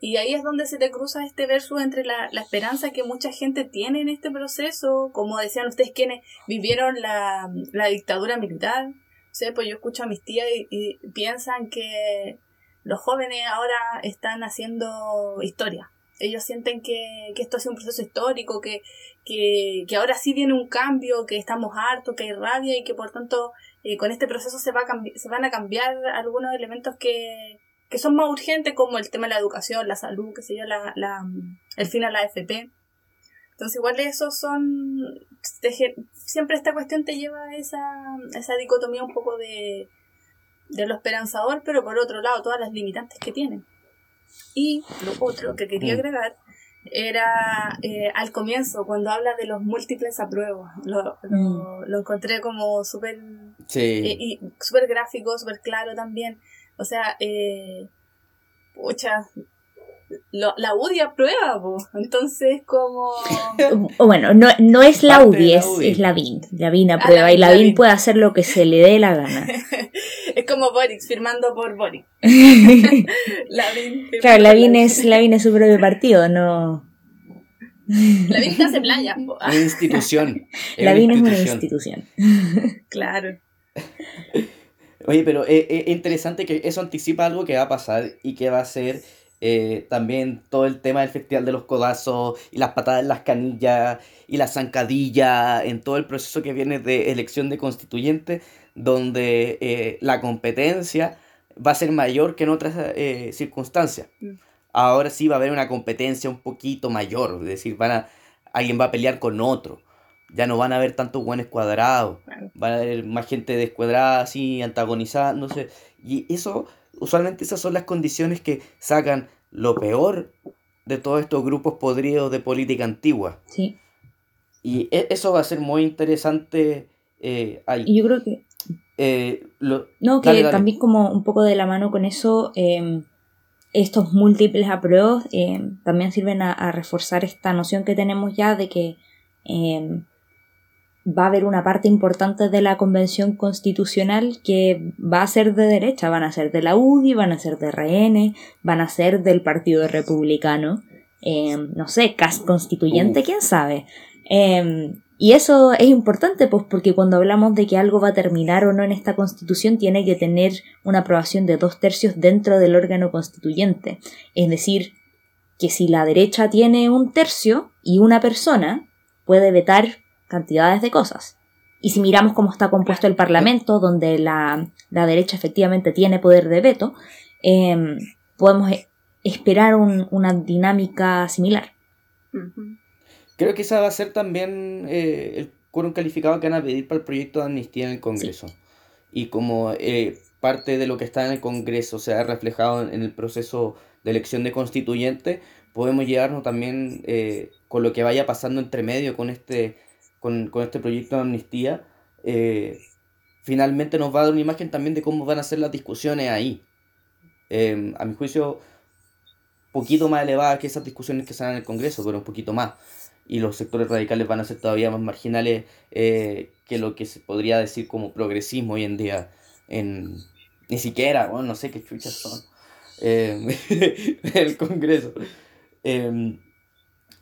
Y ahí es donde se te cruza este verso entre la, la esperanza que mucha gente tiene en este proceso, como decían ustedes quienes vivieron la, la dictadura militar. Sé, pues yo escucho a mis tías y, piensan que los jóvenes ahora están haciendo historia. Ellos sienten que, que esto ha sido un proceso histórico, que, que, que ahora sí viene un cambio, que estamos hartos, que hay rabia y que por tanto eh, con este proceso se, va a se van a cambiar algunos elementos que, que son más urgentes como el tema de la educación, la salud, qué sé yo, la, la, el fin a la AFP. Entonces igual esos son... te siempre esta cuestión te lleva a esa, a esa dicotomía un poco de, de lo esperanzador, pero por otro lado todas las limitantes que tienen. Y lo otro que quería Mm. agregar era eh, al comienzo, cuando habla de los múltiples apruebos. Lo, lo, lo encontré como súper Sí. eh, y súper gráfico, súper claro también. O sea, eh, pucha, lo- la UDI aprueba, po. entonces como... Bueno, no, no es la UDI, la es, UDI. es Lavín. Lavín aprueba Lavín, y Lavín Lavín. puede hacer lo que se le dé la gana. es como Boric, firmando por Boric. Lavín, claro, Lavín es, Lavín es su propio partido, no. Lavín te hace playa, po. Ah, Una institución. Es Lavín es una institución. institución. claro. Oye, pero eh, eh, interesante que eso anticipa algo que va a pasar y que va a ser eh, también todo el tema del Festival de los Codazos y las patadas en las canillas y la zancadilla en todo el proceso que viene de elección de constituyente, donde eh, la competencia va a ser mayor que en otras eh, circunstancias. Mm. Ahora sí va a haber una competencia un poquito mayor, es decir, van a, alguien va a pelear con otro. Ya no van a haber tantos buenos cuadrados van a haber más gente descuadrada así, antagonizándose. Y eso, usualmente esas son las condiciones que sacan lo peor de todos estos grupos podridos de política antigua. Sí. Y e- eso va a ser muy interesante eh, ahí. Y yo creo que Eh, lo- No, que Dale, dale. también como un poco de la mano con eso, eh, estos múltiples apruebos eh, también sirven a, a reforzar esta noción que tenemos ya de que eh, va a haber una parte importante de la convención constitucional que va a ser de derecha, van a ser de la UDI, van a ser de RN, van a ser del Partido Republicano, eh, no sé, CAS constituyente, quién sabe. Eh, y eso es importante, pues, porque cuando hablamos de que algo va a terminar o no en esta constitución, tiene que tener una aprobación de dos tercios dentro del órgano constituyente. Es decir, que si la derecha tiene un tercio y una persona, puede vetar cantidades de cosas. Y si miramos cómo está compuesto el Parlamento, donde la, la derecha efectivamente tiene poder de veto, eh, podemos e- esperar un- una dinámica similar. Creo que esa va a ser también eh, el quórum calificado que van a pedir para el proyecto de amnistía en el Congreso. Y como eh, parte de lo que está en el Congreso se ha reflejado en, en el proceso de elección de constituyente, podemos llevarnos también eh, con lo que vaya pasando entre medio con este, con, con este proyecto de amnistía. eh, finalmente nos va a dar una imagen también de cómo van a ser las discusiones ahí. Eh, a mi juicio, poquito más elevadas que esas discusiones que se dan en el Congreso, pero un poquito más. Y los sectores radicales van a ser todavía más marginales eh, que lo que se podría decir como progresismo hoy en día. En, ni siquiera, bueno, no sé qué chuchas son. eh, el Congreso. Eh,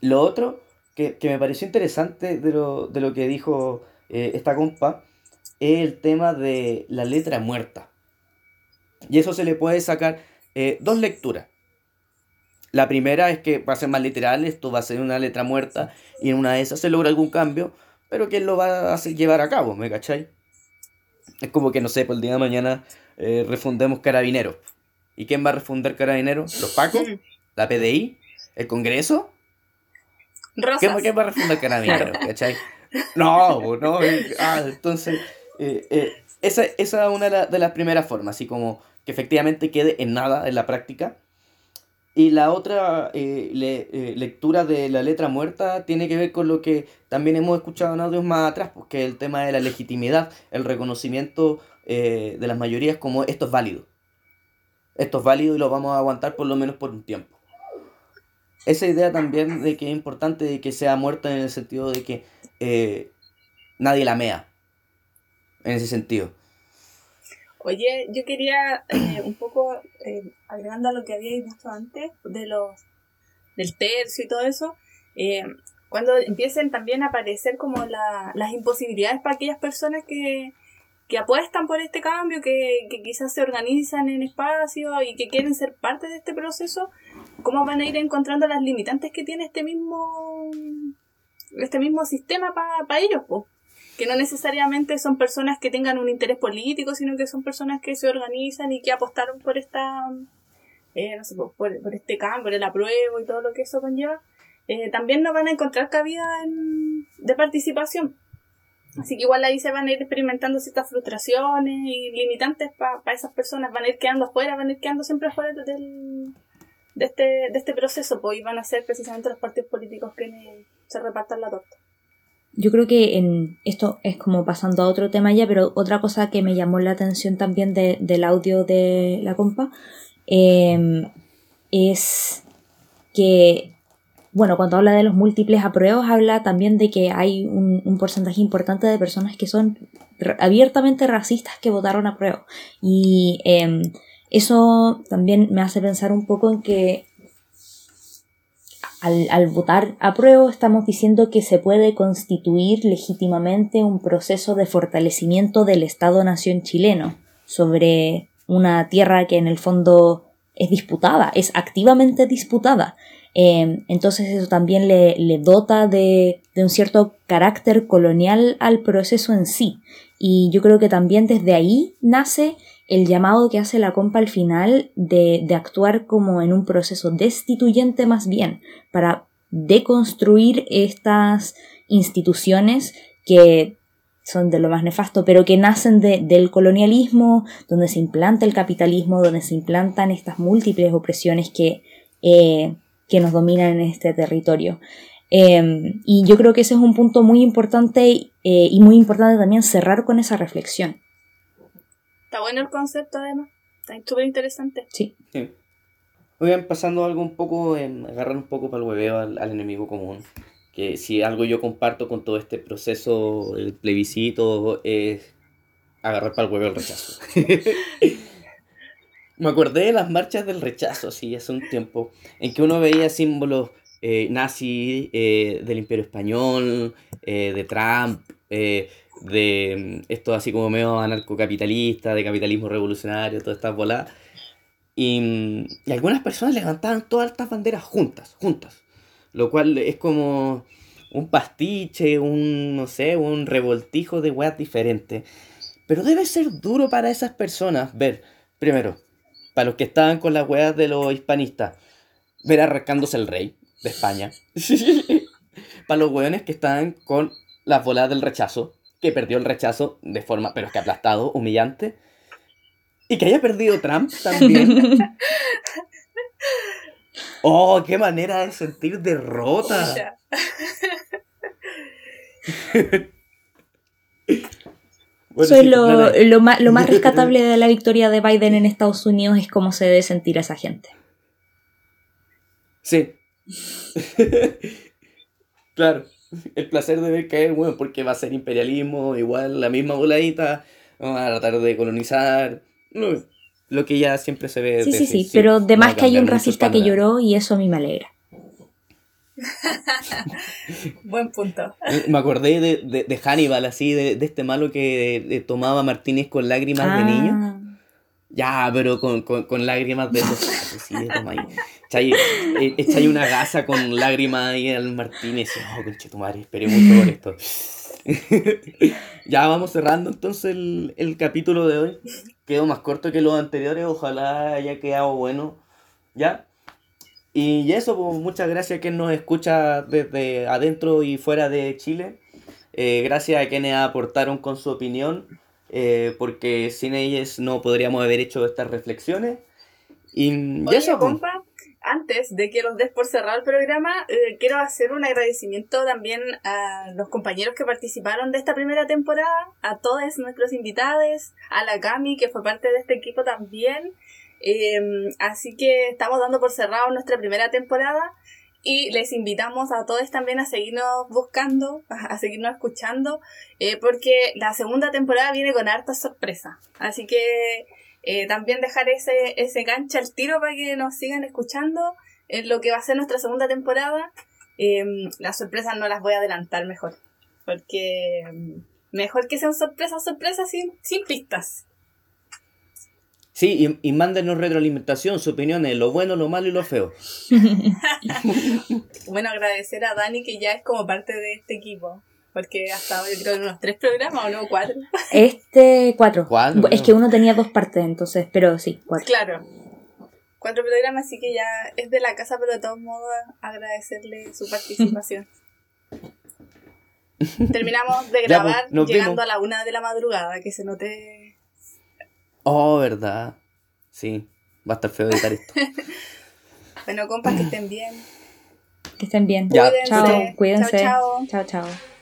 lo otro que, que me pareció interesante de lo, de lo que dijo eh, esta compa es el tema de la letra muerta. Y eso se le puede sacar eh, dos lecturas. La primera es que va a ser más literal, esto va a ser una letra muerta y en una de esas se logra algún cambio, pero ¿quién lo va a llevar a cabo? ¿Me cachai? Es como que, no sé, por el día de mañana eh, refundemos carabineros. ¿Y quién va a refundar carabineros? ¿Los Pacos? ¿La PDI? ¿El Congreso? Rosas. ¿Quién, quién va a refundar carabineros? ¿Cachai? No, pues, no. eh, ah, entonces, eh, eh, esa, esa es una de, la- de las primeras formas, así como que efectivamente quede en nada en la práctica. Y la otra eh, le- eh, lectura de la letra muerta tiene que ver con lo que también hemos escuchado en audios más atrás, porque el tema de la legitimidad, el reconocimiento eh, de las mayorías como esto es válido. Esto es válido y lo vamos a aguantar por lo menos por un tiempo. Esa idea también de que es importante de que sea muerta en el sentido de que eh, nadie la mea. En ese sentido. Oye, yo quería eh, un poco, eh, agregando a lo que habíais dicho antes, de los del tercio y todo eso, eh, cuando empiecen también a aparecer como la- las imposibilidades para aquellas personas que, que apuestan por este cambio, que, que quizás se organizan en espacio y que quieren ser parte de este proceso, ¿cómo van a ir encontrando las limitantes que tiene este mismo este mismo sistema para ellos? po? que no necesariamente son personas que tengan un interés político, sino que son personas que se organizan y que apostaron por esta, eh, no sé, por, por- este cambio, por el apruebo y todo lo que eso conlleva, eh, también no van a encontrar cabida en- de participación. Así que igual ahí se van a ir experimentando ciertas frustraciones y limitantes para esas personas, van a ir quedando afuera, van a ir quedando siempre afuera del, de, este, de este proceso, pues y van a ser precisamente los partidos políticos que se repartan la torta. Yo creo que en esto es como pasando a otro tema ya, pero otra cosa que me llamó la atención también de- del audio de la compa eh, es que, bueno, cuando habla de los múltiples apruebos, habla también de que hay un, un porcentaje importante de personas que son abiertamente racistas que votaron a prueba. Y eh, eso también me hace pensar un poco en que al, al votar a prueba estamos diciendo que se puede constituir legítimamente un proceso de fortalecimiento del Estado-nación chileno sobre una tierra que en el fondo es disputada, es activamente disputada. Eh, entonces eso también le, le dota de, de un cierto carácter colonial al proceso en sí. Y yo creo que también desde ahí nace el llamado que hace la compa al final de, de actuar como en un proceso destituyente más bien, para deconstruir estas instituciones que son de lo más nefasto, pero que nacen de- del colonialismo, donde se implanta el capitalismo, donde se implantan estas múltiples opresiones que, eh, que nos dominan en este territorio. Eh, y yo creo que ese es un punto muy importante eh, y muy importante también cerrar con esa reflexión. Está bueno el concepto además, está súper interesante. Sí. Sí. Oigan, pasando algo un poco, en agarrar un poco para el hueveo al, al enemigo común. Que si algo yo comparto con todo este proceso, el plebiscito, es agarrar para el hueveo el rechazo. Me acordé de las marchas del rechazo, así hace un tiempo, en que uno veía símbolos eh, nazis eh, del Imperio Español, eh, de Trump, eh, de mm, esto así como medio anarcocapitalista, de capitalismo revolucionario, todas estas. Y, mm, y algunas personas levantaban todas estas banderas juntas, juntas. Lo cual es como un pastiche, un, no sé, un revoltijo de weas diferentes. Pero debe ser duro para esas personas ver, primero, para los que estaban con las weas de los hispanistas, ver arrancándose el rey de España. para los weones que estaban con las bolas del rechazo, que perdió el rechazo de forma, pero es que aplastado, humillante. Y que haya perdido Trump también. Oh, qué manera de sentir derrota. Bueno, Eso es sí, lo, lo más, lo más rescatable de la victoria de Biden en Estados Unidos es cómo se debe sentir esa gente. Sí. claro. El placer de ver caer, bueno, porque va a ser imperialismo, igual la misma voladita, vamos a tratar de colonizar. no, lo que ya siempre se ve. Sí, sí, sí, pero de más que hay un racista que lloró y eso a mí me alegra. Buen punto. Eh, Me acordé de, de, de Hannibal, así, de, de este malo que eh, tomaba Martínez con lágrimas de niño. Ya, pero con, con, con lágrimas de casos, sí, de toma ahí. Echáis eh, una gasa con lágrimas ahí al Martínez. Oh, conche tu madre, esperé mucho por esto. ya vamos cerrando entonces el, el capítulo de hoy. Quedó más corto que los anteriores, ojalá haya quedado bueno. ¿Ya? Y eso, pues, muchas gracias a quien nos escucha desde adentro y fuera de Chile. Eh, gracias a quienes aportaron con su opinión, eh, porque sin ellos no podríamos haber hecho estas reflexiones. Y, y Oye, eso, compa, antes de que los des por cerrado el programa, eh, quiero hacer un agradecimiento también a los compañeros que participaron de esta primera temporada, a todos nuestros invitados, a la Cami, que fue parte de este equipo también. Eh, así que estamos dando por cerrado nuestra primera temporada y les invitamos a todos también a seguirnos buscando, a seguirnos escuchando, eh, porque la segunda temporada viene con hartas sorpresas. Así que eh, también dejar ese, ese gancho al tiro para que nos sigan escuchando en lo que va a ser nuestra segunda temporada. Eh, las sorpresas no las voy a adelantar mejor, porque mm, mejor que sean sorpresas, sorpresas sin, sin pistas. Sí, y, y mándenos retroalimentación, su opinión en lo bueno, lo malo y lo feo. Bueno, agradecer a Dani que ya es como parte de este equipo. Porque ha estado, yo creo, en unos tres programas o no, cuatro. Este, cuatro. Cuatro, Es que uno tenía dos partes, entonces, pero sí, cuatro. Claro. Cuatro programas, así que ya es de la casa, pero de todos modos agradecerle su participación. Terminamos de Ya, pues, grabar llegando vemos. a la una de la madrugada, que se note. Oh, verdad. Sí, va a estar feo editar esto. Bueno, compas, que estén bien. Que estén bien. Ya. Chao, Cuídense. cuídense. Chao, chao. chao. chao.